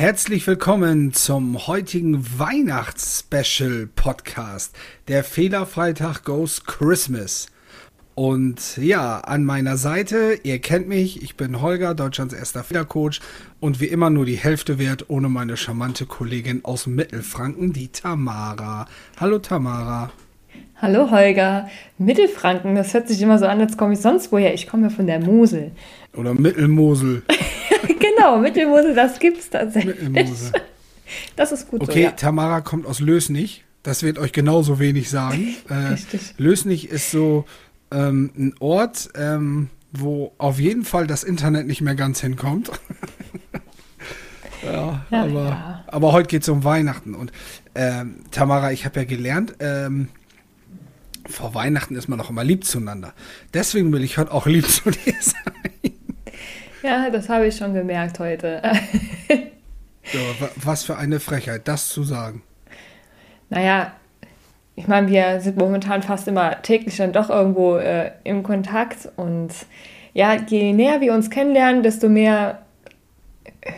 Herzlich willkommen zum heutigen Weihnachts-Special-Podcast. Der Fehlerfreitag Goes Christmas. Und ja, an meiner Seite, ihr kennt mich, ich bin Holger, Deutschlands erster Fehlercoach und wie immer nur die Hälfte wert ohne meine charmante Kollegin aus Mittelfranken, die Tamara. Hallo Tamara. Hallo Holger. Mittelfranken, das hört sich immer so an, als komme ich sonst woher. Ich komme ja von der Mosel. Oder Mittelmosel. genau, Mittelmosel, das gibt es tatsächlich. Mittelmosel. Das ist gut Okay, so, ja. Tamara kommt aus Lösnich. Das wird euch genauso wenig sagen. Äh, Lösnich ist so ähm, ein Ort, ähm, wo auf jeden Fall das Internet nicht mehr ganz hinkommt. ja, ja, aber, ja. aber heute geht es um Weihnachten. Und ähm, Tamara, ich habe ja gelernt, ähm, vor Weihnachten ist man auch immer lieb zueinander. Deswegen will ich heute auch lieb zu dir sein. Ja, das habe ich schon gemerkt heute. ja, was für eine Frechheit, das zu sagen. Naja, ich meine, wir sind momentan fast immer täglich dann doch irgendwo äh, im Kontakt und ja, je näher wir uns kennenlernen, desto mehr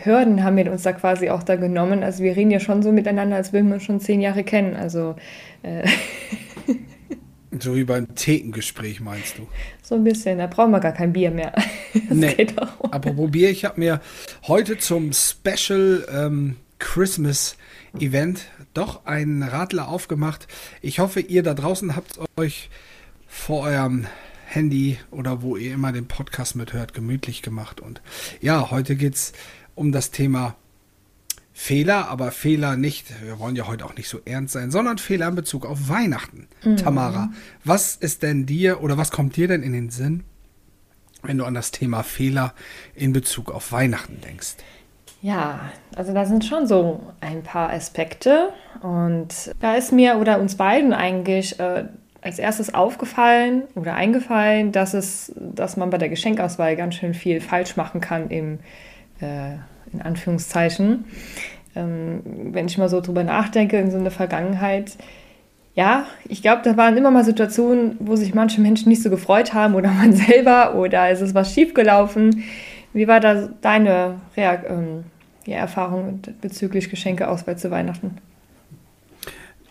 Hürden haben wir uns da quasi auch da genommen. Also wir reden ja schon so miteinander, als würden wir uns schon zehn Jahre kennen. Also äh So wie beim Thekengespräch, meinst du? So ein bisschen, da brauchen wir gar kein Bier mehr. Das nee. geht auch. Apropos Bier, ich habe mir heute zum Special ähm, Christmas Event doch einen Radler aufgemacht. Ich hoffe, ihr da draußen habt euch vor eurem Handy oder wo ihr immer den Podcast mithört, gemütlich gemacht. Und ja, heute geht es um das Thema Fehler, aber Fehler nicht, wir wollen ja heute auch nicht so ernst sein, sondern Fehler in Bezug auf Weihnachten. Mhm. Tamara, was ist denn dir oder was kommt dir denn in den Sinn, wenn du an das Thema Fehler in Bezug auf Weihnachten denkst? Ja, also da sind schon so ein paar Aspekte und da ist mir oder uns beiden eigentlich äh, als erstes aufgefallen oder eingefallen, dass es, dass man bei der Geschenkauswahl ganz schön viel falsch machen kann im äh, in Anführungszeichen. Ähm, wenn ich mal so drüber nachdenke, in so einer Vergangenheit, ja, ich glaube, da waren immer mal Situationen, wo sich manche Menschen nicht so gefreut haben oder man selber oder es ist was schiefgelaufen. Wie war da deine Reak ähm, ja, Erfahrung bezüglich Geschenkeauswahl zu Weihnachten?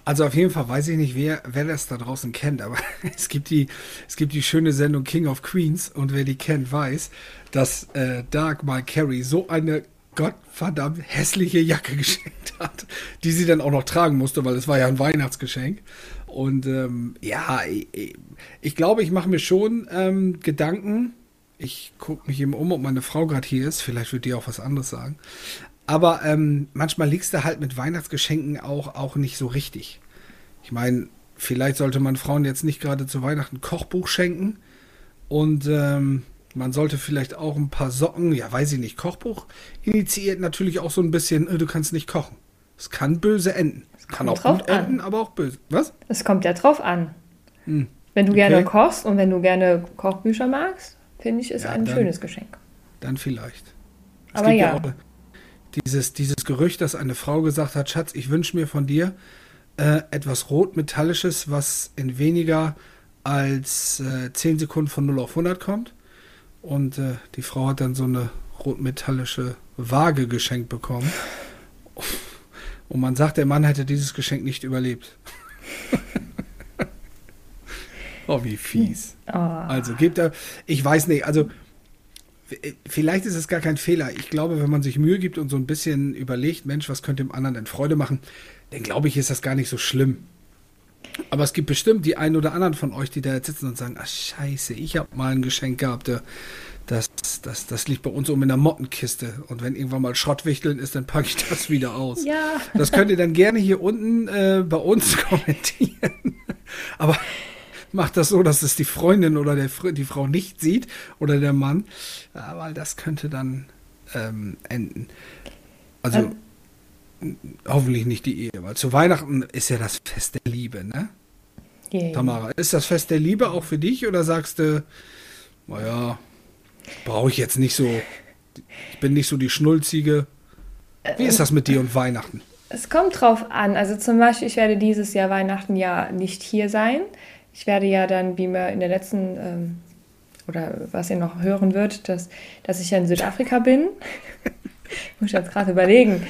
Also auf jeden Fall weiß ich nicht, wer, wer das da draußen kennt, aber es gibt, die, es gibt die schöne Sendung King of Queens und wer die kennt, weiß, dass äh, Dagmar Carey so eine gottverdammt hässliche Jacke geschenkt hat, die sie dann auch noch tragen musste, weil es war ja ein Weihnachtsgeschenk. Und ähm, ja, ich, ich, glaube, ich mache mir schon ähm, Gedanken. Ich gucke mich eben um, ob meine Frau gerade hier ist. Vielleicht wird die auch was anderes sagen. Aber ähm, manchmal liegst du halt mit Weihnachtsgeschenken auch, auch nicht so richtig. Ich meine, vielleicht sollte man Frauen jetzt nicht gerade zu Weihnachten Kochbuch schenken. Und ähm, man sollte vielleicht auch ein paar Socken, ja, weiß ich nicht, Kochbuch initiiert natürlich auch so ein bisschen, äh, du kannst nicht kochen. Es kann böse enden. Es kann auch gut an. enden, aber auch böse. Was? Es kommt ja drauf an. Hm. Wenn du okay. gerne kochst und wenn du gerne Kochbücher magst, finde ich, ist ja, ein dann, schönes Geschenk. Dann vielleicht. Es aber ja. ja dieses, dieses Gerücht, dass eine Frau gesagt hat, Schatz, ich wünsche mir von dir äh, etwas Rotmetallisches, was in weniger als äh, 10 Sekunden von 0 auf 100 kommt. Und äh, die Frau hat dann so eine rotmetallische Waage geschenkt bekommen. Und man sagt, der Mann hätte dieses Geschenk nicht überlebt. oh, wie fies. Oh. Also gibt er, ich weiß nicht, also vielleicht ist es gar kein Fehler. Ich glaube, wenn man sich Mühe gibt und so ein bisschen überlegt, Mensch, was könnte dem anderen denn Freude machen, dann glaube ich, ist das gar nicht so schlimm. Aber es gibt bestimmt die einen oder anderen von euch, die da jetzt sitzen und sagen, ach scheiße, ich habe mal ein Geschenk gehabt, das, das, das liegt bei uns oben in der Mottenkiste. Und wenn irgendwann mal Schrottwichteln ist, dann packe ich das wieder aus. Ja. Das könnt ihr dann gerne hier unten äh, bei uns kommentieren. Aber macht das so, dass es die Freundin oder der, die Frau nicht sieht oder der Mann. Aber das könnte dann ähm, enden. Also. Hoffentlich nicht die Ehe, weil zu Weihnachten ist ja das Fest der Liebe, ne? Yeah. Tamara, ist das Fest der Liebe auch für dich oder sagst du, naja, brauche ich jetzt nicht so, ich bin nicht so die Schnulzige. Wie ist das mit dir und Weihnachten? Es kommt drauf an. Also zum Beispiel, ich werde dieses Jahr Weihnachten ja nicht hier sein. Ich werde ja dann, wie mir in der letzten, ähm, oder was ihr noch hören wird, dass, dass ich ja in Südafrika bin. Muss ich jetzt gerade überlegen.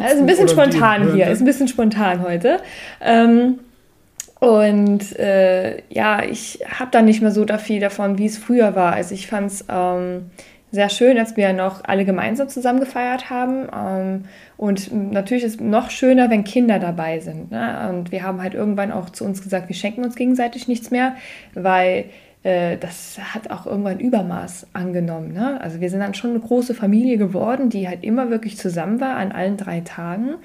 Also ein bisschen spontan hier, ist ein bisschen spontan heute. Ähm, und äh, ja, ich habe da nicht mehr so da viel davon, wie es früher war. Also ich fand es ähm, sehr schön, als wir noch alle gemeinsam zusammen gefeiert haben. Ähm, und natürlich ist es noch schöner, wenn Kinder dabei sind. Ne? Und wir haben halt irgendwann auch zu uns gesagt, wir schenken uns gegenseitig nichts mehr, weil äh, das hat auch irgendwann Übermaß angenommen. Ne? Also wir sind dann schon eine große Familie geworden, die halt immer wirklich zusammen war an allen drei Tagen.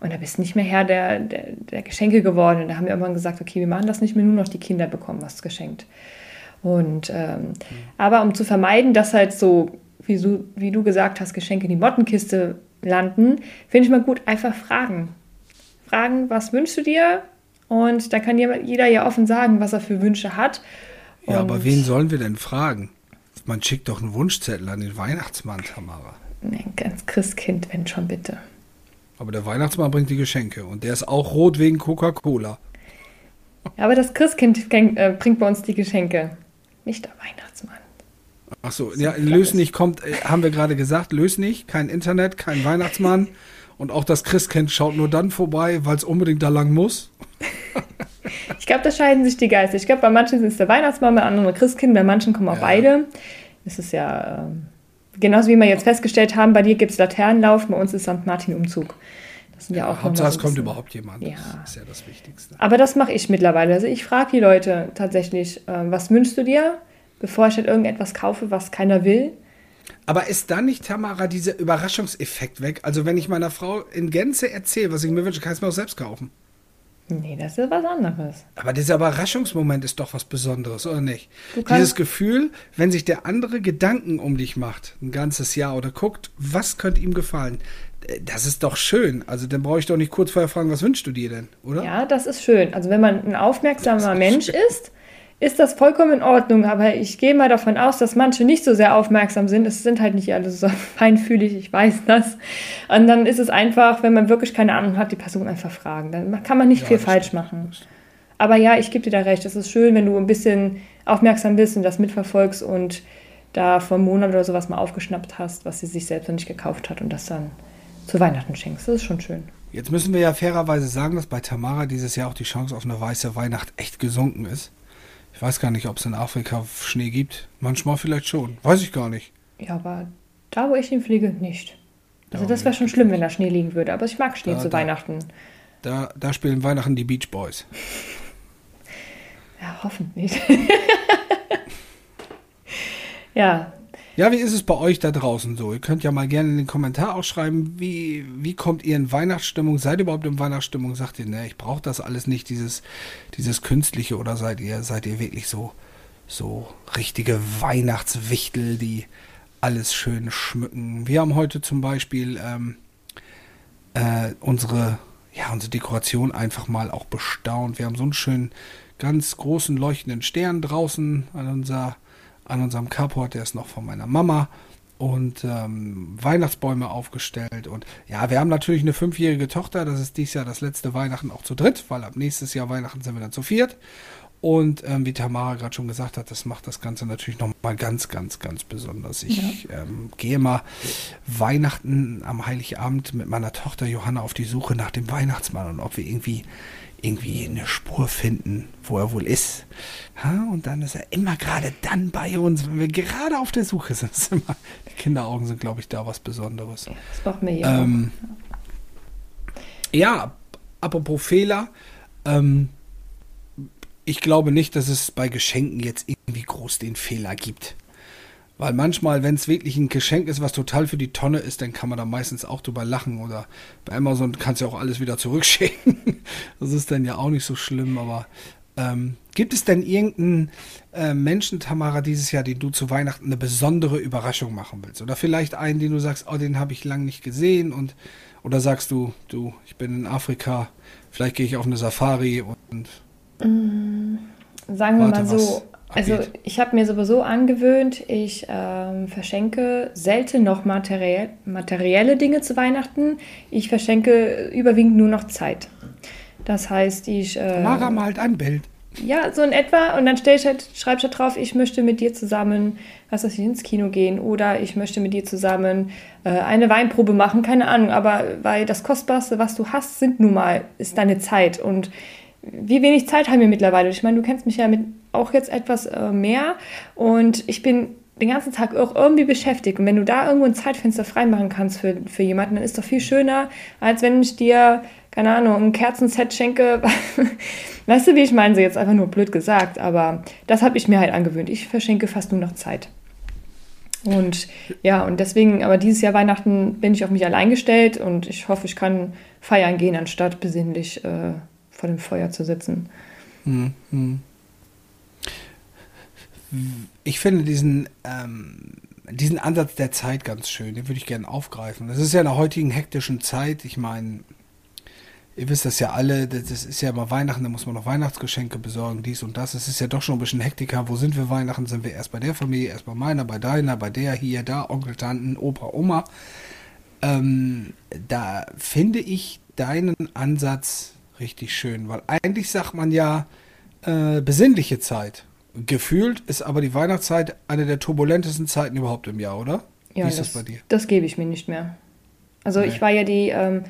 Und da bist du nicht mehr Herr der, der, der Geschenke geworden. Und da haben wir irgendwann gesagt, okay, wir machen das nicht mehr, nur noch die Kinder bekommen was geschenkt. Und ähm, mhm. aber um zu vermeiden, dass halt so, wie du, wie du gesagt hast, Geschenke in die Mottenkiste landen, finde ich mal gut, einfach fragen. Fragen, was wünschst du dir? Und da kann jeder ja offen sagen, was er für Wünsche hat. Ja, Und aber wen sollen wir denn fragen? Man schickt doch einen Wunschzettel an den Weihnachtsmann, Tamara. Nein, ganz Christkind, wenn schon bitte. Aber der Weihnachtsmann bringt die Geschenke und der ist auch rot wegen Coca-Cola. Ja, aber das Christkind äh, bringt bei uns die Geschenke, nicht der Weihnachtsmann. Ach so, ja, in Lösnich kommt, äh, haben wir gerade gesagt, Lösnich, kein Internet, kein Weihnachtsmann und auch das Christkind schaut nur dann vorbei, weil es unbedingt da lang muss. ich glaube, da scheiden sich die Geister. Ich glaube, bei manchen ist es der Weihnachtsmann, bei anderen der Christkind, bei manchen kommen auch ja. beide. Es ist ja. Ähm, genauso wie wir jetzt festgestellt haben, bei dir gibt es Laternenlauf, bei uns ist St. Martin Umzug. Das sind ja, ja auch Hauptsache, es kommt überhaupt jemand. Ja. Das ist ja das Wichtigste. Aber das mache ich mittlerweile. Also ich frage die Leute tatsächlich, äh, was wünschst du dir, bevor ich halt irgendetwas kaufe, was keiner will. Aber ist da nicht, Tamara, dieser Überraschungseffekt weg? Also wenn ich meiner Frau in Gänze erzähle, was ich mir wünsche, kann ich es mir auch selbst kaufen. Nee, das ist was anderes. Aber dieser Überraschungsmoment ist doch was Besonderes, oder nicht? Dieses Gefühl, wenn sich der andere Gedanken um dich macht, ein ganzes Jahr oder guckt, was könnte ihm gefallen, äh, das ist doch schön. Also dann brauche ich doch nicht kurz vorher fragen, was wünschst du dir denn, oder? Ja, das ist schön. Also wenn man ein aufmerksamer Mensch ist, ist das vollkommen in Ordnung. Aber ich gehe mal davon aus, dass manche nicht so sehr aufmerksam sind. Es sind halt nicht alle so feinfühlig, ich weiß das. Und dann ist es einfach, wenn man wirklich keine Ahnung hat, die Person einfach fragen. Dann kann man nicht ja, viel falsch stimmt. machen. Aber ja, ich gebe dir da recht. Es ist schön, wenn du ein bisschen aufmerksam bist und das mitverfolgst und da vor einem Monat oder sowas mal aufgeschnappt hast, was sie sich selbst noch nicht gekauft hat und das dann zu Weihnachten schenkst. Das ist schon schön. Jetzt müssen wir ja fairerweise sagen, dass bei Tamara dieses Jahr auch die Chance auf eine weiße Weihnacht echt gesunken ist. Ich weiß gar nicht, ob es in Afrika Schnee gibt. Manchmal vielleicht schon. Weiß ich gar nicht. Ja, aber da, wo ich hinfliege, nicht. Also das wäre schon schlimm, wenn da Schnee liegen würde. Aber ich mag Schnee da, zu da, Weihnachten. Da, da spielen Weihnachten die Beach Boys. ja, hoffentlich. ja, ja, wie ist es bei euch da draußen so? Ihr könnt ja mal gerne in den Kommentar auch schreiben, wie, wie kommt ihr in Weihnachtsstimmung? Seid ihr überhaupt in Weihnachtsstimmung? Sagt ihr, ne, ich brauche das alles nicht, dieses, dieses Künstliche, oder seid ihr, seid ihr wirklich so, so richtige Weihnachtswichtel, die alles schön schmücken? Wir haben heute zum Beispiel ähm, äh, unsere, ja, unsere Dekoration einfach mal auch bestaunt. Wir haben so einen schönen, ganz großen leuchtenden Stern draußen an unserer an unserem Carport, der ist noch von meiner Mama und ähm, Weihnachtsbäume aufgestellt. Und ja, wir haben natürlich eine fünfjährige Tochter. Das ist dieses Jahr das letzte Weihnachten auch zu dritt, weil ab nächstes Jahr Weihnachten sind wir dann zu viert. Und ähm, wie Tamara gerade schon gesagt hat, das macht das Ganze natürlich nochmal ganz, ganz, ganz besonders. Ich ja. ähm, gehe mal Weihnachten am Heiligabend mit meiner Tochter Johanna auf die Suche nach dem Weihnachtsmann und ob wir irgendwie irgendwie eine Spur finden, wo er wohl ist. Ha, und dann ist er immer gerade dann bei uns, wenn wir gerade auf der Suche sind. Immer, die Kinderaugen sind, glaube ich, da was Besonderes. Das macht mir ja. Ähm, ja, apropos Fehler. Ähm, ich glaube nicht, dass es bei Geschenken jetzt irgendwie groß den Fehler gibt. Weil manchmal, wenn es wirklich ein Geschenk ist, was total für die Tonne ist, dann kann man da meistens auch drüber lachen. Oder bei Amazon kannst du ja auch alles wieder zurückschicken. das ist dann ja auch nicht so schlimm. Aber ähm, gibt es denn irgendeinen äh, Menschen, Tamara, dieses Jahr, den du zu Weihnachten eine besondere Überraschung machen willst? Oder vielleicht einen, den du sagst, oh, den habe ich lange nicht gesehen und oder sagst du, du, ich bin in Afrika, vielleicht gehe ich auf eine Safari und. Mm, sagen wir mal so, also ich habe mir sowieso angewöhnt, ich ähm, verschenke selten noch materiell, materielle Dinge zu Weihnachten. Ich verschenke überwiegend nur noch Zeit. Das heißt, ich. Äh, Mara malt ein Bild. ja, so in etwa. Und dann stell ich halt, schreibe ich halt drauf, ich möchte mit dir zusammen, was weiß ich, ins Kino gehen oder ich möchte mit dir zusammen äh, eine Weinprobe machen, keine Ahnung. Aber weil das Kostbarste, was du hast, sind nun mal, ist deine Zeit. Und wie wenig Zeit haben wir mittlerweile? Ich meine, du kennst mich ja mit auch jetzt etwas äh, mehr und ich bin den ganzen Tag auch irgendwie beschäftigt. Und wenn du da irgendwo ein Zeitfenster freimachen kannst für, für jemanden, dann ist doch viel schöner, als wenn ich dir, keine Ahnung, ein Kerzenset schenke. weißt du, wie ich meine? So jetzt einfach nur blöd gesagt, aber das habe ich mir halt angewöhnt. Ich verschenke fast nur noch Zeit. Und ja, und deswegen, aber dieses Jahr Weihnachten bin ich auf mich allein gestellt und ich hoffe, ich kann feiern gehen, anstatt besinnlich äh, vor dem Feuer zu sitzen. Hm, hm ich finde diesen, ähm, diesen Ansatz der Zeit ganz schön. Den würde ich gerne aufgreifen. Das ist ja in der heutigen hektischen Zeit. Ich meine, ihr wisst das ja alle, das ist ja immer Weihnachten, da muss man noch Weihnachtsgeschenke besorgen, dies und das. Es ist ja doch schon ein bisschen Hektiker. Wo sind wir Weihnachten? Sind wir erst bei der Familie, erst bei meiner, bei deiner, bei der, hier, da, Onkel, Tanten, Opa, Oma. Ähm, da finde ich deinen Ansatz richtig schön, weil eigentlich sagt man ja äh, besinnliche Zeit. Gefühlt ist aber die Weihnachtszeit eine der turbulentesten Zeiten überhaupt im Jahr, oder? Ja, Wie ist das, das bei dir? Das gebe ich mir nicht mehr. Also nee. ich war ja die ähm,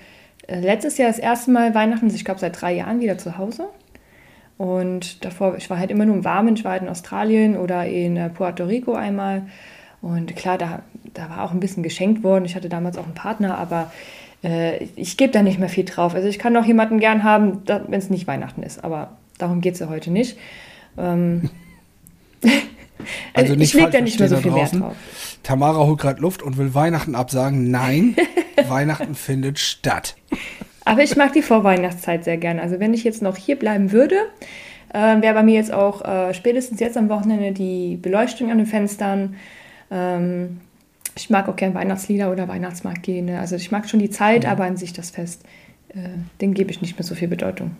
letztes Jahr das erste Mal Weihnachten, ich glaube seit drei Jahren wieder zu Hause. Und davor, ich war halt immer nur im Warmen, ich war halt in Australien oder in äh, Puerto Rico einmal. Und klar, da, da war auch ein bisschen geschenkt worden. Ich hatte damals auch einen Partner, aber äh, ich gebe da nicht mehr viel drauf. Also ich kann auch jemanden gern haben, wenn es nicht Weihnachten ist, aber darum geht es ja heute nicht. Ähm, Also nicht ich leg da nicht mehr so viel draußen. Wert drauf. Tamara holt gerade Luft und will Weihnachten absagen. Nein, Weihnachten findet statt. Aber ich mag die Vorweihnachtszeit sehr gerne. Also wenn ich jetzt noch hier bleiben würde, äh, wäre bei mir jetzt auch äh, spätestens jetzt am Wochenende die Beleuchtung an den Fenstern. Ähm, ich mag auch gern Weihnachtslieder oder Weihnachtsmarkt gehen. Ne? Also ich mag schon die Zeit, mhm. aber an sich das Fest, äh, dem gebe ich nicht mehr so viel Bedeutung.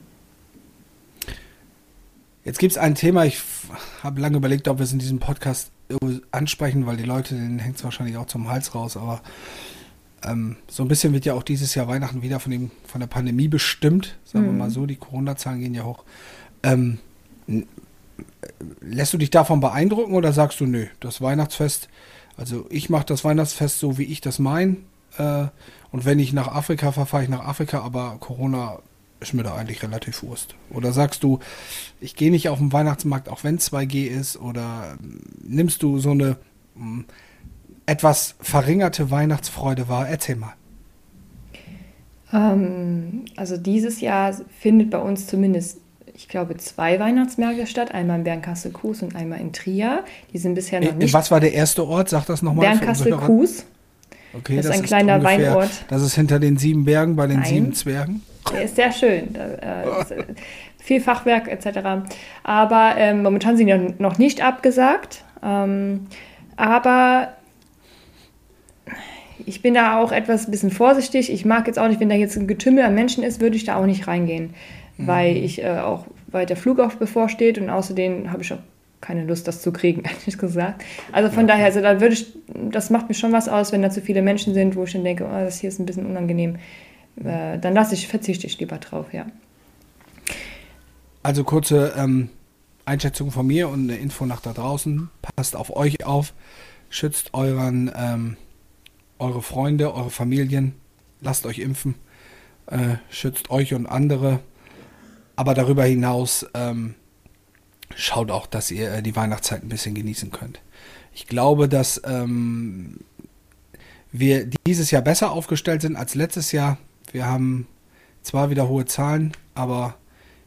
Jetzt gibt es ein Thema, ich habe lange überlegt, ob wir es in diesem Podcast ansprechen, weil die Leute, denen hängt es wahrscheinlich auch zum Hals raus, aber ähm, so ein bisschen wird ja auch dieses Jahr Weihnachten wieder von, dem, von der Pandemie bestimmt, sagen mhm. wir mal so, die Corona-Zahlen gehen ja hoch. Ähm, lässt du dich davon beeindrucken oder sagst du, nö, das Weihnachtsfest, also ich mache das Weihnachtsfest so, wie ich das meine. Äh, und wenn ich nach Afrika fahre, fahre ich nach Afrika, aber Corona ist mir da eigentlich relativ Wurst. Oder sagst du, ich gehe nicht auf den Weihnachtsmarkt, auch wenn 2G ist? Oder ähm, nimmst du so eine hm, etwas verringerte Weihnachtsfreude wahr? Erzähl mal. Ähm, also dieses Jahr findet bei uns zumindest, ich glaube, zwei Weihnachtsmärkte statt. Einmal in Bernkastel-Kues und einmal in Trier. Die sind bisher noch nicht... Was war der erste Ort? Sag das nochmal. Bernkastel-Kues. Okay, das, das ist ein kleiner ungefähr, Weinort. Das ist hinter den sieben Bergen bei den Nein. sieben Zwergen. Der ist sehr schön. Äh, ist, äh, viel Fachwerk etc. Aber ähm, momentan sind ja noch nicht abgesagt. Ähm, aber ich bin da auch etwas ein bisschen vorsichtig. Ich mag jetzt auch nicht, wenn da jetzt ein Getümmel an Menschen ist, würde ich da auch nicht reingehen. Mhm. Weil ich äh, auch, weil der Flug auch bevorsteht und außerdem habe ich auch keine Lust, das zu kriegen, ehrlich gesagt. Also von ja. daher, also da würde ich, das macht mir schon was aus, wenn da zu viele Menschen sind, wo ich dann denke, oh, das hier ist ein bisschen unangenehm. Äh, dann lasse ich, verzichte ich lieber drauf, ja. Also kurze ähm, Einschätzung von mir und eine Info nach da draußen. Passt auf euch auf, schützt euren, ähm, eure Freunde, eure Familien, lasst euch impfen, äh, schützt euch und andere. Aber darüber hinaus ähm, schaut auch, dass ihr äh, die Weihnachtszeit ein bisschen genießen könnt. Ich glaube, dass ähm, wir dieses Jahr besser aufgestellt sind als letztes Jahr. Wir haben zwar wieder hohe Zahlen, aber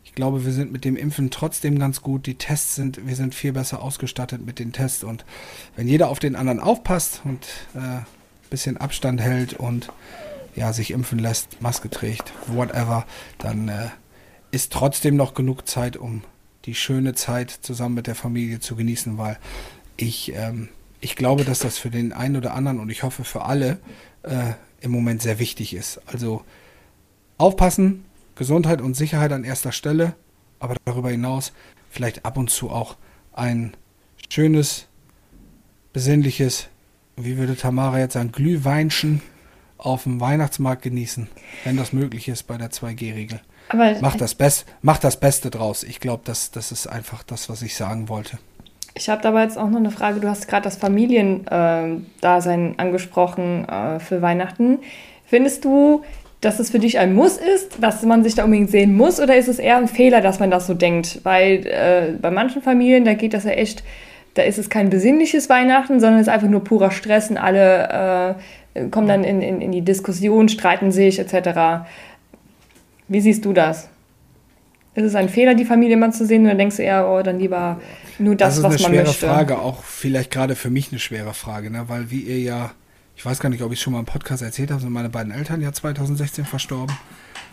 ich glaube, wir sind mit dem Impfen trotzdem ganz gut. Die Tests sind, wir sind viel besser ausgestattet mit den Tests und wenn jeder auf den anderen aufpasst und äh, ein bisschen Abstand hält und ja, sich impfen lässt, Maske trägt, whatever, dann äh, ist trotzdem noch genug Zeit, um die schöne Zeit zusammen mit der Familie zu genießen, weil ich, ähm, ich glaube, dass das für den einen oder anderen und ich hoffe für alle äh, im Moment sehr wichtig ist. Also aufpassen, Gesundheit und Sicherheit an erster Stelle, aber darüber hinaus vielleicht ab und zu auch ein schönes, besinnliches, wie würde Tamara jetzt sagen, Glühweinchen auf dem Weihnachtsmarkt genießen, wenn das möglich ist bei der 2G-Regel. Aber mach das, Best, mach das Beste draus. Ich glaube, das, das ist einfach das, was ich sagen wollte. Ich habe dabei jetzt auch noch eine Frage. Du hast gerade das Familiendasein äh, angesprochen äh, für Weihnachten. Findest du, dass es für dich ein Muss ist, dass man sich da unbedingt sehen muss, oder ist es eher ein Fehler, dass man das so denkt? Weil äh, bei manchen Familien, da geht das ja echt, da ist es kein besinnliches Weihnachten, sondern es ist einfach nur purer Stress und alle äh, kommen dann in, in, in die Diskussion, streiten sich etc. Wie siehst du das? Ist es ein Fehler, die Familie mal zu sehen, oder denkst du eher, oh, dann lieber nur das, was man möchte? Das ist eine schwere Frage, auch vielleicht gerade für mich eine schwere Frage, ne? weil wie ihr ja, ich weiß gar nicht, ob ich es schon mal im Podcast erzählt habe, sind meine beiden Eltern ja 2016 verstorben.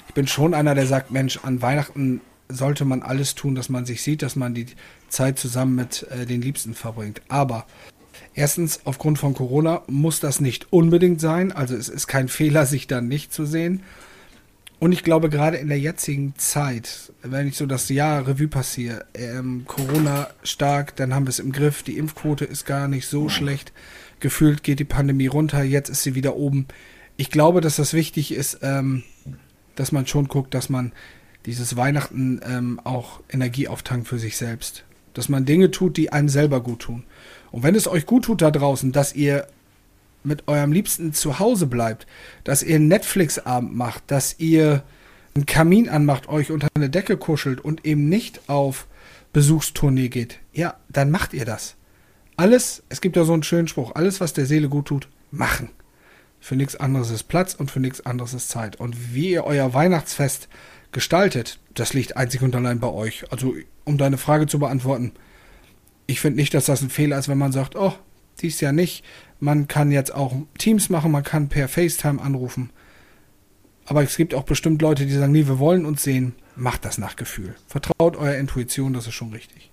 Ich bin schon einer, der sagt, Mensch, an Weihnachten sollte man alles tun, dass man sich sieht, dass man die Zeit zusammen mit äh, den Liebsten verbringt. Aber erstens, aufgrund von Corona muss das nicht unbedingt sein. Also es ist kein Fehler, sich dann nicht zu sehen. Und ich glaube, gerade in der jetzigen Zeit, wenn ich so das Jahr Revue passiere, ähm, Corona stark, dann haben wir es im Griff, die Impfquote ist gar nicht so schlecht. Gefühlt geht die Pandemie runter, jetzt ist sie wieder oben. Ich glaube, dass das wichtig ist, ähm, dass man schon guckt, dass man dieses Weihnachten ähm, auch Energie auftankt für sich selbst. Dass man Dinge tut, die einem selber gut tun. Und wenn es euch gut tut da draußen, dass ihr mit eurem Liebsten zu Hause bleibt, dass ihr Netflix-Abend macht, dass ihr einen Kamin anmacht, euch unter eine Decke kuschelt und eben nicht auf Besuchstournee geht, ja, dann macht ihr das. Alles, es gibt ja so einen schönen Spruch, alles, was der Seele gut tut, machen. Für nichts anderes ist Platz und für nichts anderes ist Zeit. Und wie ihr euer Weihnachtsfest gestaltet, das liegt einzig und allein bei euch. Also, um deine Frage zu beantworten, ich finde nicht, dass das ein Fehler ist, wenn man sagt, oh, dies Jahr nicht. Man kann jetzt auch Teams machen, man kann per FaceTime anrufen. Aber es gibt auch bestimmt Leute, die sagen, nee, wir wollen uns sehen. Macht das nach Gefühl. Vertraut eurer Intuition, das ist schon richtig.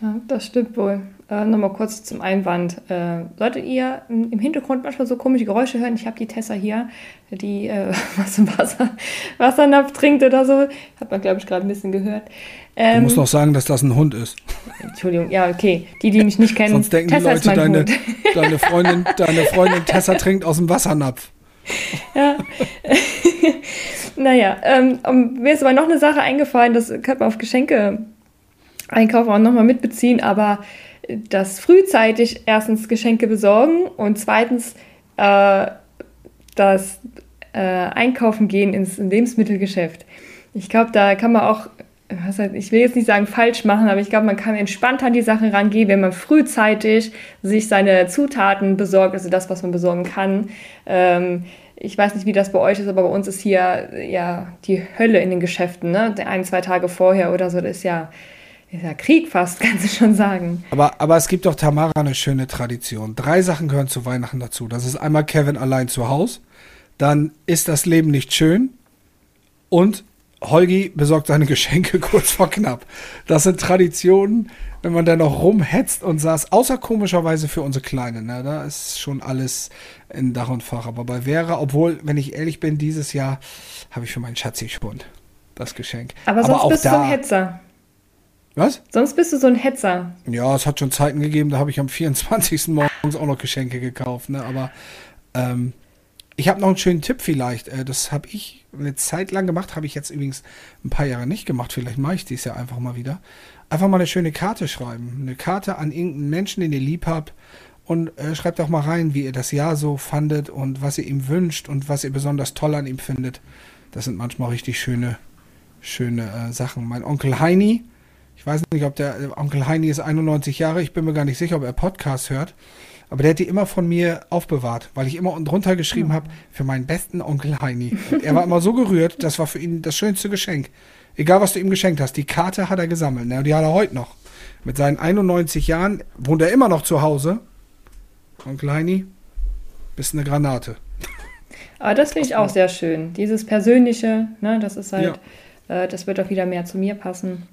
Ja, das stimmt wohl. Äh, Nochmal kurz zum Einwand. Äh, solltet ihr im Hintergrund manchmal so komische Geräusche hören? Ich habe die Tessa hier, die äh, was im Wasser, Wassernapf trinkt oder so. Hat man, glaube ich, gerade ein bisschen gehört. Ähm, du musst doch sagen, dass das ein Hund ist. Entschuldigung, ja, okay. Die, die mich nicht kennen. Sonst denken Tessa die Leute, deine, deine, Freundin, deine Freundin Tessa trinkt aus dem Wassernapf. Ja. naja, ähm, mir ist aber noch eine Sache eingefallen, das könnte man auf Geschenke Einkauf auch nochmal mitbeziehen, aber das frühzeitig erstens Geschenke besorgen und zweitens äh, das äh, Einkaufen gehen ins Lebensmittelgeschäft. Ich glaube, da kann man auch, ich will jetzt nicht sagen falsch machen, aber ich glaube, man kann entspannt an die Sache rangehen, wenn man frühzeitig sich seine Zutaten besorgt, also das, was man besorgen kann. Ähm, ich weiß nicht, wie das bei euch ist, aber bei uns ist hier ja die Hölle in den Geschäften, ne? Ein, zwei Tage vorher oder so, das ist ja ja Krieg fast, kannst du schon sagen. Aber, aber es gibt doch Tamara eine schöne Tradition. Drei Sachen gehören zu Weihnachten dazu. Das ist einmal Kevin allein zu Hause, dann ist das Leben nicht schön und Holgi besorgt seine Geschenke kurz vor knapp. Das sind Traditionen, wenn man dann noch rumhetzt und saß, außer komischerweise für unsere Kleine. Ne? Da ist schon alles in Dach und Fach. Aber bei Vera, obwohl, wenn ich ehrlich bin, dieses Jahr habe ich für meinen Schatzi schon das Geschenk. Aber sonst Aber bist da, du ein Hetzer. Was? Sonst bist du so ein Hetzer. Ja, es hat schon Zeiten gegeben, da habe ich am 24. morgens auch noch Geschenke gekauft. Ne? Aber ähm, ich habe noch einen schönen Tipp vielleicht. Äh, das habe ich eine Zeit lang gemacht, habe ich jetzt übrigens ein paar Jahre nicht gemacht. Vielleicht mache ich dies ja einfach mal wieder. Einfach mal eine schöne Karte schreiben. Eine Karte an irgendeinen Menschen, den ihr lieb habt. Und äh, schreibt auch mal rein, wie ihr das Jahr so fandet und was ihr ihm wünscht und was ihr besonders toll an ihm findet. Das sind manchmal richtig schöne, schöne äh, Sachen. Mein Onkel Heini, weiß nicht, ob der Onkel Heini ist 91 Jahre, ich bin mir gar nicht sicher, ob er Podcast hört. Aber der hat die immer von mir aufbewahrt, weil ich immer unten drunter geschrieben habe, für meinen besten Onkel Heini. Und er war immer so gerührt, das war für ihn das schönste Geschenk. Egal, was du ihm geschenkt hast, die Karte hat er gesammelt. Ne? Die hat er heute noch. Mit seinen 91 Jahren wohnt er immer noch zu Hause. Onkel Heini, bist eine Granate. Aber das finde ich auch sehr schön. Dieses Persönliche, ne, das ist halt, ja. äh, das wird auch wieder mehr zu mir passen.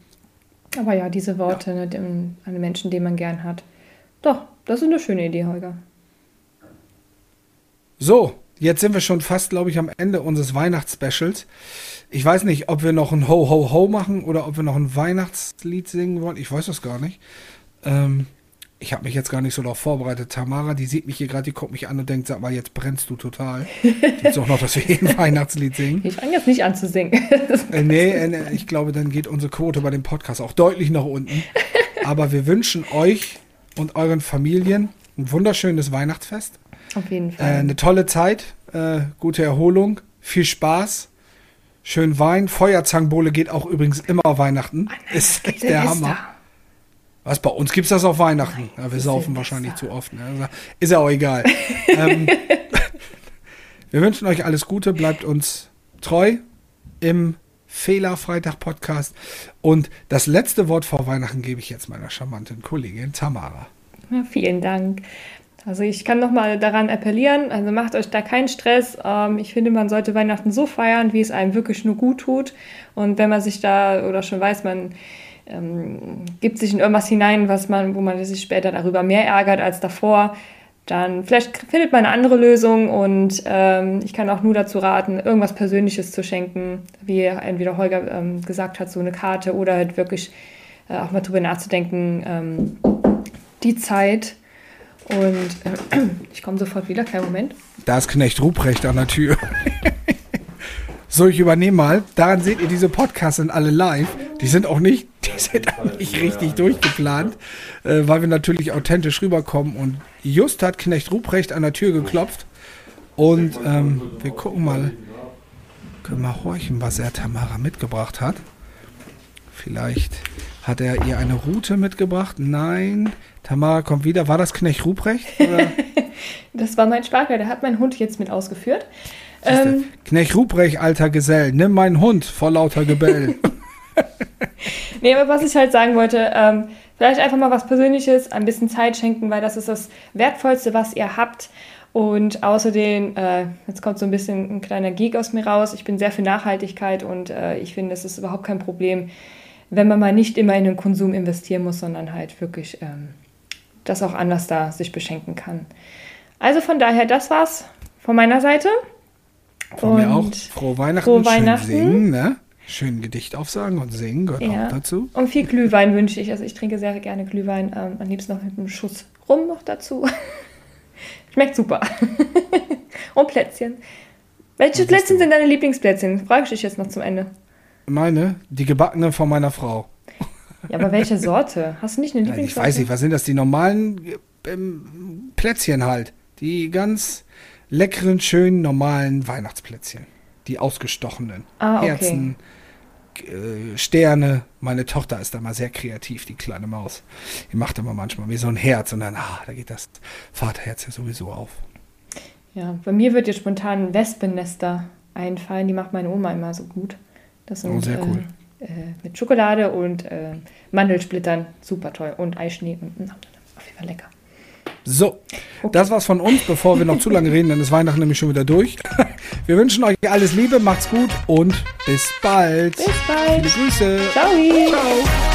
Aber ja, diese Worte ja. Ne, dem, an den Menschen, den man gern hat. Doch, das ist eine schöne Idee, Holger. So, jetzt sind wir schon fast, glaube ich, am Ende unseres Weihnachtsspecials. Ich weiß nicht, ob wir noch ein Ho Ho Ho machen oder ob wir noch ein Weihnachtslied singen wollen. Ich weiß das gar nicht. Ähm, ich habe mich jetzt gar nicht so darauf vorbereitet. Tamara, die sieht mich hier gerade, die guckt mich an und denkt, sag mal, jetzt brennst du total. Gibt's auch noch, dass wir hier ein Weihnachtslied singen? Ich fange jetzt nicht an zu singen. Äh, nee, äh, ich glaube, dann geht unsere Quote bei dem Podcast auch deutlich nach unten. Aber wir wünschen euch und euren Familien ein wunderschönes Weihnachtsfest. Auf jeden Äh, Fall. eine tolle Zeit, äh, gute Erholung, viel Spaß, schön Wein. Feuerzangenbowle geht auch übrigens immer Weihnachten. ist echt der Hammer. Was, bei uns gibt's das auf Weihnachten? ja, wir saufen wahrscheinlich zu oft. Ne? Also, Ist ja auch egal. ähm, wir wünschen euch alles Gute, bleibt uns treu im Fehlerfreitag-Podcast. Und das letzte Wort vor Weihnachten gebe ich jetzt meiner charmanten Kollegin Tamara. Ja, vielen Dank. Also ich kann nochmal daran appellieren, also macht euch da keinen Stress. Ähm, ich finde, man sollte Weihnachten so feiern, wie es einem wirklich nur gut tut. Und wenn man sich da oder schon weiß, man ähm, gibt sich in irgendwas hinein, was man, wo man sich später darüber mehr ärgert als davor, dann vielleicht findet man eine andere Lösung und ähm, ich kann auch nur dazu raten, irgendwas Persönliches zu schenken, wie entweder Holger ähm, gesagt hat, so eine Karte oder halt wirklich äh, auch mal drüber nachzudenken, ähm, die Zeit. Und äh, ich komme sofort wieder, kleinen Moment. Da ist Knecht Ruprecht an der Tür. so, ich übernehme mal. Daran seht ihr, diese Podcasts sind alle live. Die sind auch nicht, die sind auch nicht richtig durchgeplant, äh, weil wir natürlich authentisch rüberkommen. Und just hat Knecht Ruprecht an der Tür geklopft. Und ähm, wir gucken mal, können mal horchen, was er Tamara mitgebracht hat. Vielleicht hat er ihr eine Route mitgebracht. Nein, Tamara kommt wieder. War das Knecht Ruprecht? Oder? Das war mein Spargel, der hat meinen Hund jetzt mit ausgeführt. Ähm, Knecht Ruprecht, alter Gesell, nimm meinen Hund vor lauter Gebell. nee, aber was ich halt sagen wollte, ähm, vielleicht einfach mal was Persönliches, ein bisschen Zeit schenken, weil das ist das Wertvollste, was ihr habt. Und außerdem, äh, jetzt kommt so ein bisschen ein kleiner Geek aus mir raus. Ich bin sehr für Nachhaltigkeit und äh, ich finde, es ist überhaupt kein Problem, wenn man mal nicht immer in den Konsum investieren muss, sondern halt wirklich ähm, das auch anders da sich beschenken kann. Also von daher, das war's von meiner Seite. Von mir auch. Und Frohe Weihnachten, frohe Weihnachten. singen, ne? Schön Gedicht aufsagen und singen gehört Ja. auch dazu. Und viel Glühwein wünsche ich. Also ich trinke sehr gerne Glühwein. Ähm, am liebsten noch mit einem Schuss Rum noch dazu. Schmeckt super. Und Plätzchen. Welche siehst Plätzchen sind deine Lieblingsplätzchen? Frage ich dich jetzt noch zum Ende. Meine, die gebackene von meiner Frau. Ja, aber welche Sorte? Hast du nicht eine Ja, ich Lieblingssorte? weiß nicht, was sind das? Die normalen ähm, Plätzchen halt. Die ganz leckeren, schönen, normalen Weihnachtsplätzchen. Die ausgestochenen. Ah, okay. Herzen, äh, Sterne. Meine Tochter ist da mal sehr kreativ, die kleine Maus. Die macht immer manchmal wie so ein Herz und dann, ah, da geht das Vaterherz ja sowieso auf. Ja, bei mir wird jetzt spontan Wespennester einfallen. Die macht meine Oma immer so gut. Das sind Oh, sehr cool. äh, äh, mit Schokolade und äh, Mandelsplittern. Super toll. Und Eischnee. Und, mm, auf jeden Fall lecker. So, Okay. das war's von uns, bevor wir noch zu lange reden, dann ist Weihnachten nämlich schon wieder durch. Wir wünschen euch alles Liebe, macht's gut und bis bald. Bis bald. Viele Grüße. Ciao. Ciao.